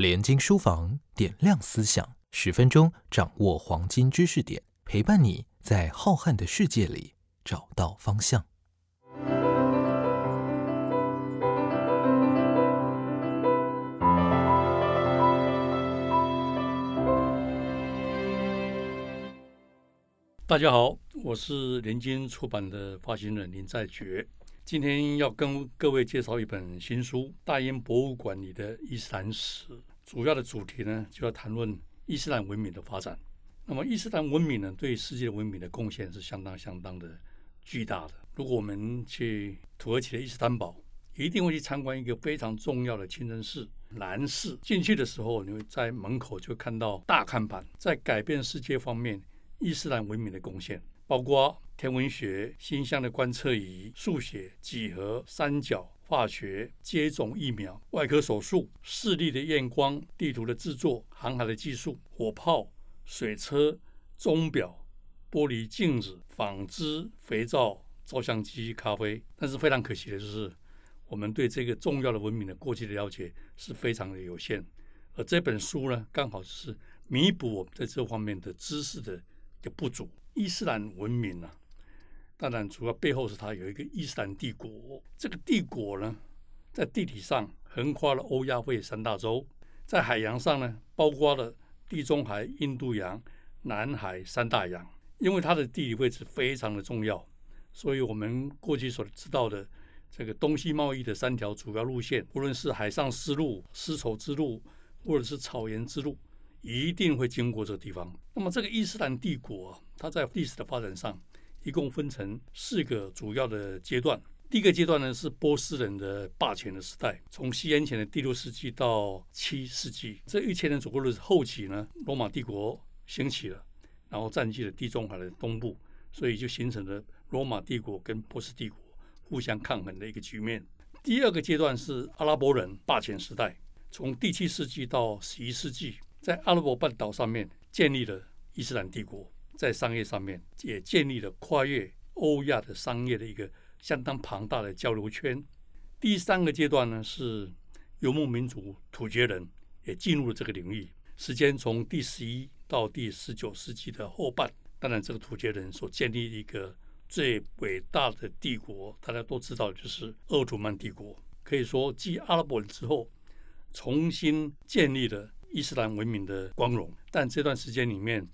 联经书房点亮思想，十分钟掌握黄金知识点，陪伴你在浩瀚的世界里找到方向。大家好，我是联经出版的发行人林在觉。今天要跟各位介绍一本新书《大英博物馆里的伊斯兰史》，主要的主题呢就要谈论伊斯兰文明的发展。那么，伊斯兰文明呢对世界文明的贡献是相当相当的巨大的。如果我们去土耳其的伊斯坦堡，一定会去参观一个非常重要的清真寺——蓝寺。进去的时候，你会在门口就看到大看板，在改变世界方面，伊斯兰文明的贡献。包括天文学、星象的观测仪、数学、几何、三角、化学、接种疫苗、外科手术、视力的验光、地图的制作、航海的技术、火炮、水车、钟表、玻璃镜子、纺织、肥皂、照相机、咖啡。但是非常可惜的就是，我们对这个重要的文明的过去的了解是非常的有限。而这本书呢，刚好是弥补我们在这方面的知识的一个不足。伊斯兰文明啊，当然主要背后是它有一个伊斯兰帝国。这个帝国呢，在地理上横跨了欧亚非三大洲，在海洋上呢，包括了地中海、印度洋、南海三大洋。因为它的地理位置非常的重要，所以我们过去所知道的这个东西贸易的三条主要路线，无论是海上丝路、丝绸之路，或者是草原之路。一定会经过这个地方。那么，这个伊斯兰帝国啊，它在历史的发展上，一共分成四个主要的阶段。第一个阶段呢，是波斯人的霸权的时代，从西元前的第六世纪到七世纪。这一千年左右的后期呢，罗马帝国兴起了，然后占据了地中海的东部，所以就形成了罗马帝国跟波斯帝国互相抗衡的一个局面。第二个阶段是阿拉伯人霸权时代，从第七世纪到十一世纪。在阿拉伯半岛上面建立了伊斯兰帝国，在商业上面也建立了跨越欧亚的商业的一个相当庞大的交流圈。第三个阶段呢是游牧民族突厥人也进入了这个领域，时间从第十一到第十九世纪的后半。当然，这个突厥人所建立一个最伟大的帝国，大家都知道就是鄂图曼帝国，可以说继阿拉伯人之后重新建立了。伊斯兰文明的光荣，但这段时间里面，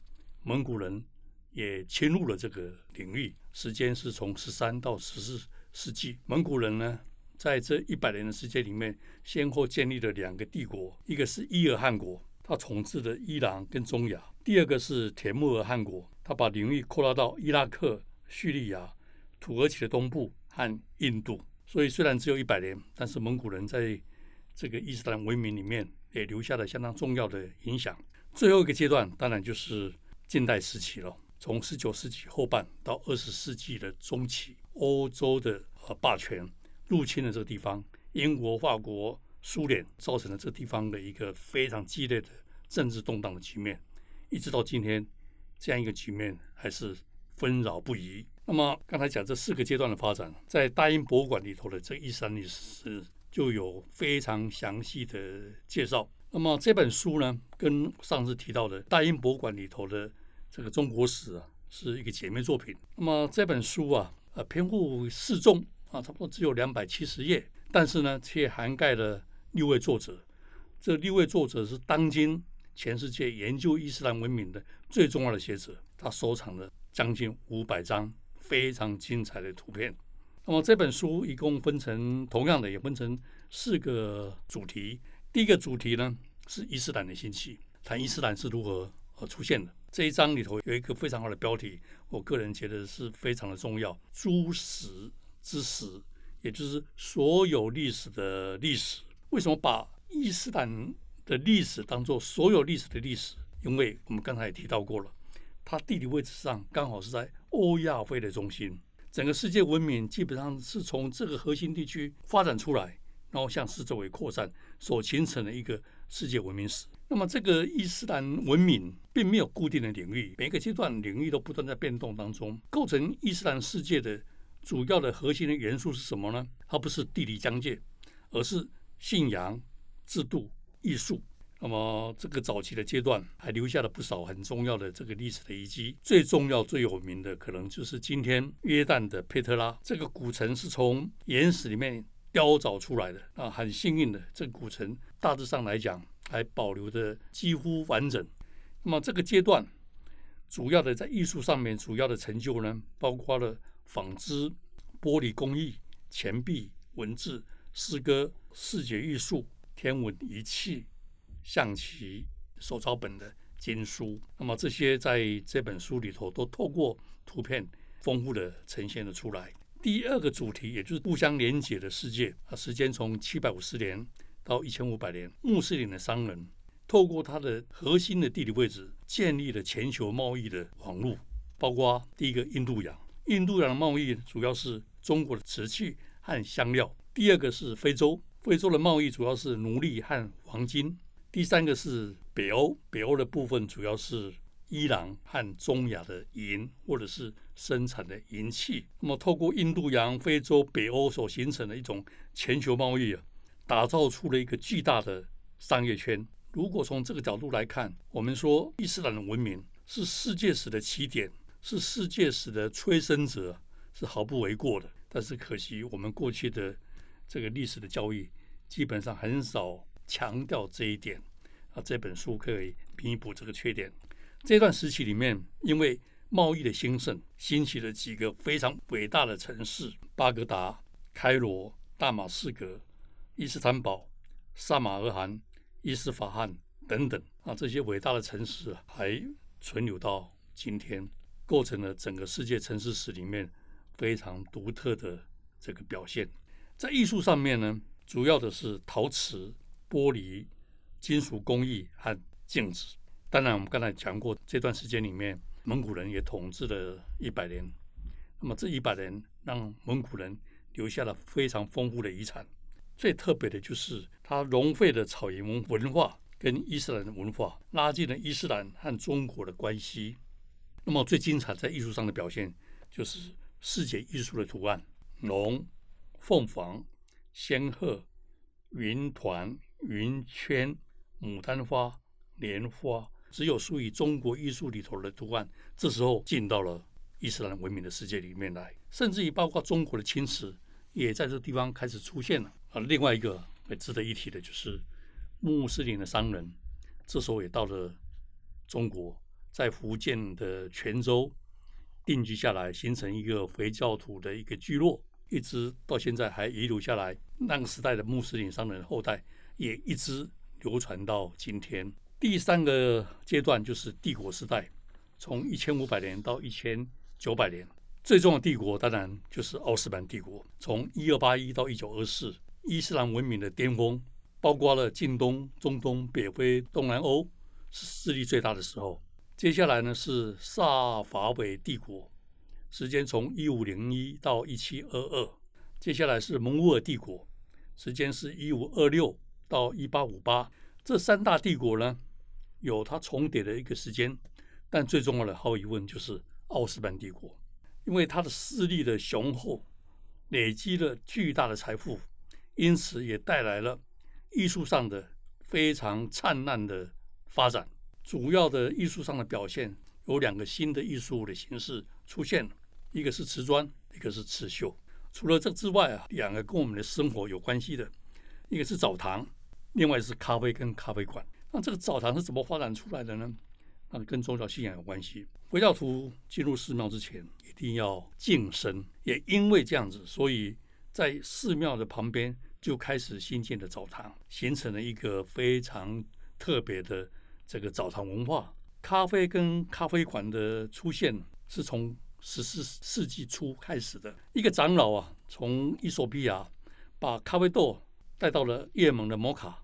蒙古人也侵入了这个领域。时间是从十三到十四世纪。蒙古人呢，在这一百年的时间里面，先后建立了两个帝国，一个是伊尔汗国，他统治的伊朗跟中亚；第二个是铁木尔汗国，他把领域扩大到伊拉克、叙利亚、土耳其的东部和印度。所以虽然只有一百年，但是蒙古人在这个伊斯兰文明里面。也留下了相当重要的影响。最后一个阶段，当然就是近代时期了。从十九世纪后半到二十世纪的中期，欧洲的呃霸权入侵了这个地方，英国、法国、苏联造成了这地方的一个非常激烈的政治动荡的局面。一直到今天，这样一个局面还是纷扰不已。那么刚才讲这四个阶段的发展，在大英博物馆里头的这一三历史。就有非常详细的介绍。那么这本书呢，跟上次提到的大英博物馆里头的这个中国史啊，是一个姐妹作品。那么这本书啊，呃，篇幅适中啊，差不多只有两百七十页，但是呢，却涵盖了六位作者。这六位作者是当今全世界研究伊斯兰文明的最重要的学者。他收藏了将近五百张非常精彩的图片。那么这本书一共分成同样的，也分成四个主题。第一个主题呢是伊斯兰的兴起，谈伊斯兰是如何呃出现的。这一章里头有一个非常好的标题，我个人觉得是非常的重要：诸史之史，也就是所有历史的历史。为什么把伊斯兰的历史当做所有历史的历史？因为我们刚才也提到过了，它地理位置上刚好是在欧亚非的中心。整个世界文明基本上是从这个核心地区发展出来，然后向四周围扩散，所形成的一个世界文明史。那么，这个伊斯兰文明并没有固定的领域，每个阶段领域都不断在变动当中。构成伊斯兰世界的主要的核心的元素是什么呢？它不是地理疆界，而是信仰、制度、艺术。那么这个早期的阶段还留下了不少很重要的这个历史的遗迹。最重要、最有名的可能就是今天约旦的佩特拉这个古城，是从岩石里面雕凿出来的。啊，很幸运的，这个古城大致上来讲还保留的几乎完整。那么这个阶段主要的在艺术上面主要的成就呢，包括了纺织、玻璃工艺、钱币、文字、诗歌、视觉艺术、天文仪器。象棋、手抄本的经书，那么这些在这本书里头都透过图片丰富的呈现了出来。第二个主题，也就是互相连结的世界啊，时间从七百五十年到一千五百年，穆斯林的商人透过它的核心的地理位置，建立了全球贸易的网络，包括第一个印度洋，印度洋的贸易主要是中国的瓷器和香料；第二个是非洲，非洲的贸易主要是奴隶和黄金。第三个是北欧，北欧的部分主要是伊朗和中亚的银，或者是生产的银器。那么，透过印度洋、非洲、北欧所形成的一种全球贸易啊，打造出了一个巨大的商业圈。如果从这个角度来看，我们说伊斯兰的文明是世界史的起点，是世界史的催生者，是毫不为过的。但是可惜，我们过去的这个历史的教育基本上很少。强调这一点啊，这本书可以弥补这个缺点。这段时期里面，因为贸易的兴盛，兴起了几个非常伟大的城市：巴格达、开罗、大马士革、伊斯坦堡、萨马尔罕、伊斯法罕等等啊，这些伟大的城市还存留到今天，构成了整个世界城市史里面非常独特的这个表现。在艺术上面呢，主要的是陶瓷。玻璃、金属工艺和镜子。当然，我们刚才讲过，这段时间里面，蒙古人也统治了一百年。那么这一百年让蒙古人留下了非常丰富的遗产。最特别的就是，它融汇了草原文化跟伊斯兰的文化，拉近了伊斯兰和中国的关系。那么最精彩在艺术上的表现，就是世界艺术的图案：龙、凤凰、仙鹤、云团。云圈、牡丹花、莲花，只有属于中国艺术里头的图案。这时候进到了伊斯兰文明的世界里面来，甚至于包括中国的青瓷也在这地方开始出现了。啊，另外一个值得一提的就是穆斯林的商人，这时候也到了中国，在福建的泉州定居下来，形成一个回教徒的一个聚落，一直到现在还遗留下来那个时代的穆斯林商人后代。也一直流传到今天。第三个阶段就是帝国时代，从一千五百年到一千九百年。最重要的帝国当然就是奥斯曼帝国，从一二八一到一九二四，伊斯兰文明的巅峰，包括了近东、中东、北非、东南欧是势力最大的时候。接下来呢是萨法韦帝国，时间从一五零一到一七二二。接下来是蒙古尔帝国，时间是一五二六。到一八五八，这三大帝国呢，有它重叠的一个时间，但最重要的毫无疑问就是奥斯曼帝国，因为他的势力的雄厚，累积了巨大的财富，因此也带来了艺术上的非常灿烂的发展。主要的艺术上的表现有两个新的艺术的形式出现，一个是瓷砖，一个是刺绣。除了这之外啊，两个跟我们的生活有关系的，一个是澡堂。另外是咖啡跟咖啡馆，那这个澡堂是怎么发展出来的呢？那跟宗教信仰有关系。回教徒进入寺庙之前一定要净身，也因为这样子，所以在寺庙的旁边就开始新建的澡堂，形成了一个非常特别的这个澡堂文化。咖啡跟咖啡馆的出现是从十四世纪初开始的。一个长老啊，从伊索比亚把咖啡豆带到了也门的摩卡。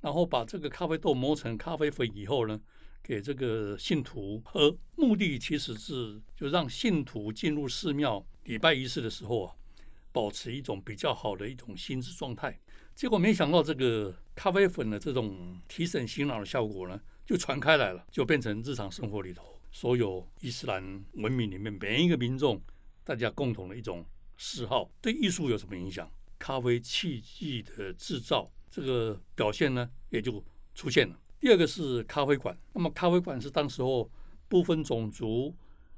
然后把这个咖啡豆磨成咖啡粉以后呢，给这个信徒喝，目的其实是就让信徒进入寺庙礼拜仪式的时候啊，保持一种比较好的一种心智状态。结果没想到这个咖啡粉的这种提神醒脑的效果呢，就传开来了，就变成日常生活里头所有伊斯兰文明里面每一个民众大家共同的一种嗜好。对艺术有什么影响？咖啡器具的制造。这个表现呢，也就出现了。第二个是咖啡馆，那么咖啡馆是当时候不分种族、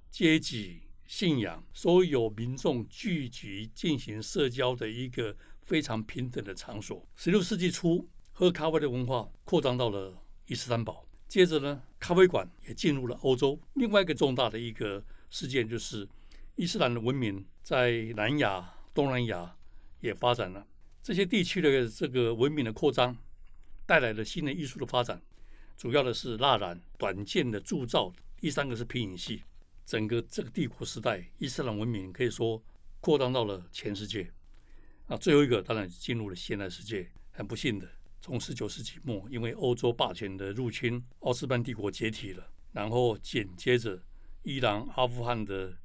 阶级、信仰，所有民众聚集进行社交的一个非常平等的场所。十六世纪初，喝咖啡的文化扩张到了伊斯坦堡，接着呢，咖啡馆也进入了欧洲。另外一个重大的一个事件就是伊斯兰的文明在南亚、东南亚也发展了。这些地区的这个文明的扩张，带来了新的艺术的发展。主要的是蜡染、短剑的铸造，第三个是皮影戏。整个这个帝国时代，伊斯兰文明可以说扩张到了全世界。那最后一个当然进入了现代世界。很不幸的，从十九世纪末，因为欧洲霸权的入侵，奥斯曼帝国解体了。然后紧接着伊朗、阿富汗的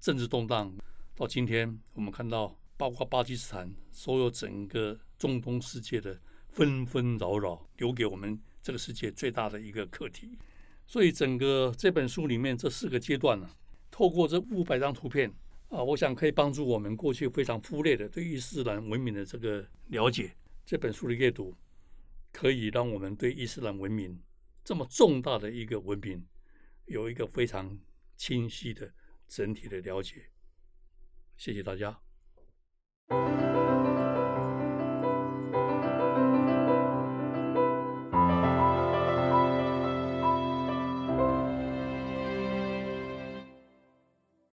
政治动荡，到今天我们看到，包括巴基斯坦，所有整个中东世界的纷纷扰扰，留给我们。这个世界最大的一个课题，所以整个这本书里面这四个阶段呢，透过这五百张图片啊，我想可以帮助我们过去非常忽略的对伊斯兰文明的这个了解。这本书的阅读，可以让我们对伊斯兰文明这么重大的一个文明，有一个非常清晰的整体的了解。谢谢大家。